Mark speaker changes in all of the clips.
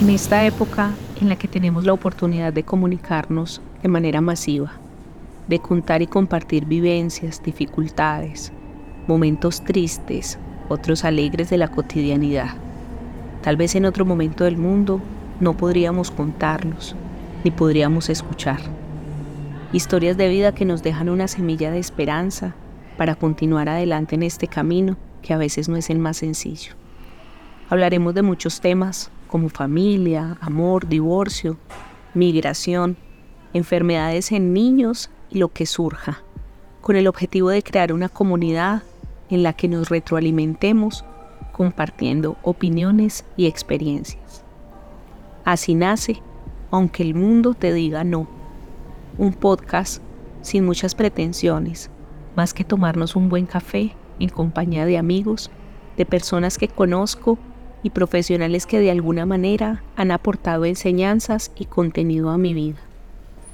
Speaker 1: En esta época en la que tenemos la oportunidad de comunicarnos de manera masiva, de contar y compartir vivencias, dificultades, momentos tristes, otros alegres de la cotidianidad. Tal vez en otro momento del mundo no podríamos contarlos, ni podríamos escuchar. Historias de vida que nos dejan una semilla de esperanza para continuar adelante en este camino que a veces no es el más sencillo. Hablaremos de muchos temas como familia, amor, divorcio, migración, enfermedades en niños y lo que surja, con el objetivo de crear una comunidad en la que nos retroalimentemos compartiendo opiniones y experiencias. Así nace, aunque el mundo te diga no, un podcast sin muchas pretensiones, más que tomarnos un buen café en compañía de amigos, de personas que conozco y profesionales que de alguna manera han aportado enseñanzas y contenido a mi vida.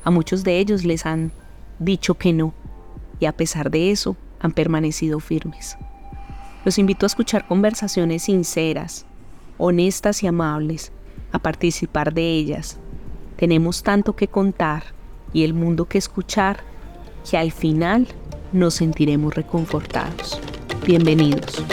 Speaker 1: A muchos de ellos les han dicho que no y a pesar de eso han permanecido firmes. Los invito a escuchar conversaciones sinceras, honestas y amables, a participar de ellas. Tenemos tanto que contar y el mundo que escuchar que al final nos sentiremos reconfortados. Bienvenidos.